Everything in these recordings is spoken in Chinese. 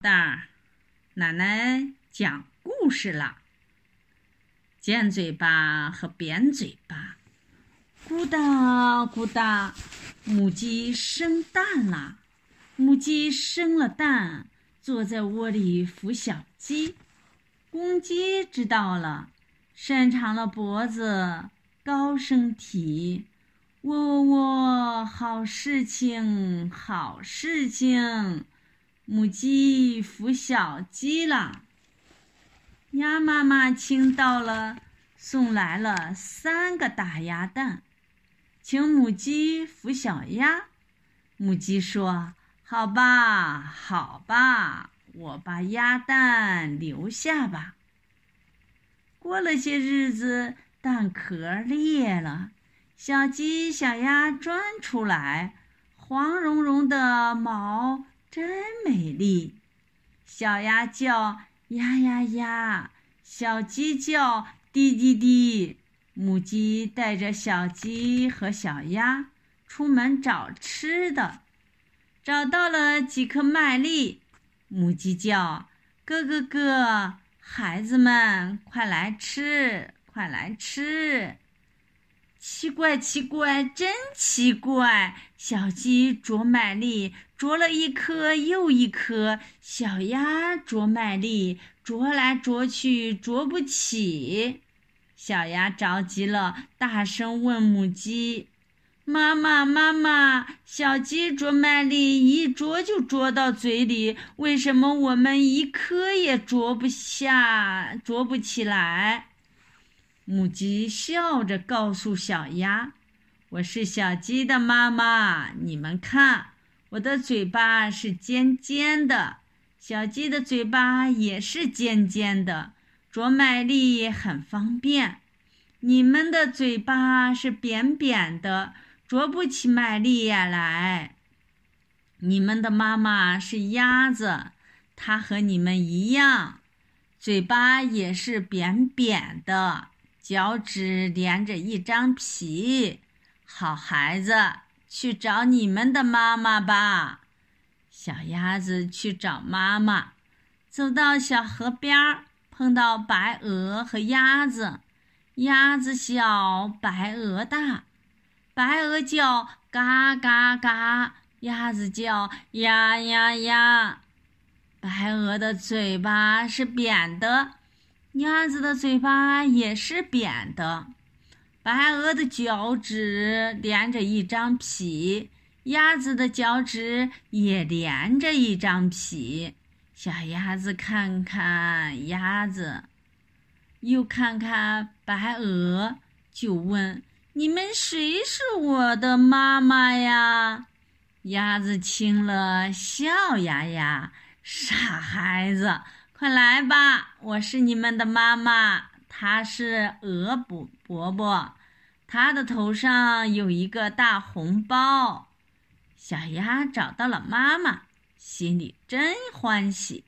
蛋，奶奶讲故事了。尖嘴巴和扁嘴巴，咕哒咕哒，母鸡生蛋了。母鸡生了蛋，坐在窝里孵小鸡。公鸡知道了，伸长了脖子，高声啼：喔喔喔，好事情，好事情！母鸡孵小鸡了，鸭妈妈听到了，送来了三个大鸭蛋，请母鸡孵小鸭。母鸡说：“好吧，好吧，我把鸭蛋留下吧。”过了些日子，蛋壳裂了，小鸡、小鸭钻出来，黄茸茸的毛。真美丽，小鸭叫呀呀呀，小鸡叫滴滴滴。母鸡带着小鸡和小鸭出门找吃的，找到了几颗麦粒。母鸡叫咯咯咯，孩子们快来吃，快来吃。奇怪，奇怪，真奇怪！小鸡啄麦粒，啄了一颗又一颗；小鸭啄麦粒，啄来啄去，啄不起。小鸭着急了，大声问母鸡：“妈妈，妈妈，小鸡啄麦粒一啄就啄到嘴里，为什么我们一颗也啄不下，啄不起来？”母鸡笑着告诉小鸭：“我是小鸡的妈妈，你们看，我的嘴巴是尖尖的，小鸡的嘴巴也是尖尖的，啄麦粒很方便。你们的嘴巴是扁扁的，啄不起麦粒来。你们的妈妈是鸭子，它和你们一样，嘴巴也是扁扁的。”脚趾连着一张皮，好孩子，去找你们的妈妈吧。小鸭子去找妈妈，走到小河边儿，碰到白鹅和鸭子。鸭子小，白鹅大。白鹅叫嘎嘎嘎，鸭子叫呀呀呀。白鹅的嘴巴是扁的。鸭子的嘴巴也是扁的，白鹅的脚趾连着一张皮，鸭子的脚趾也连着一张皮。小鸭子看看鸭子，又看看白鹅，就问：“你们谁是我的妈妈呀？”鸭子听了，笑呀呀：“傻孩子。”快来吧，我是你们的妈妈，她是鹅伯伯伯，她的头上有一个大红包。小鸭找到了妈妈，心里真欢喜。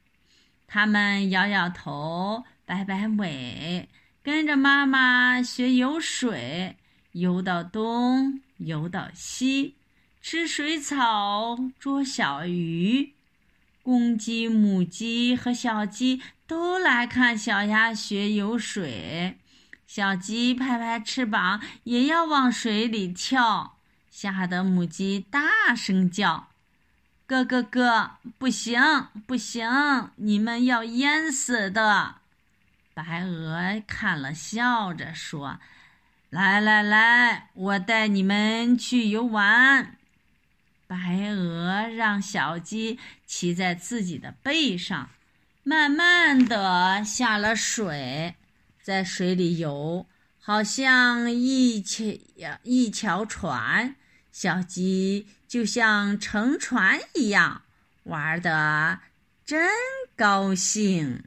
他们摇摇头，摆摆尾，跟着妈妈学游水，游到东，游到西，吃水草，捉小鱼。公鸡、母鸡和小鸡都来看小鸭学游水，小鸡拍拍翅膀，也要往水里跳，吓得母鸡大声叫：“咯咯咯，不行，不行，你们要淹死的！”白鹅看了，笑着说：“来来来，我带你们去游玩。”白鹅让小鸡骑在自己的背上，慢慢的下了水，在水里游，好像一桥一条船。小鸡就像乘船一样，玩的真高兴。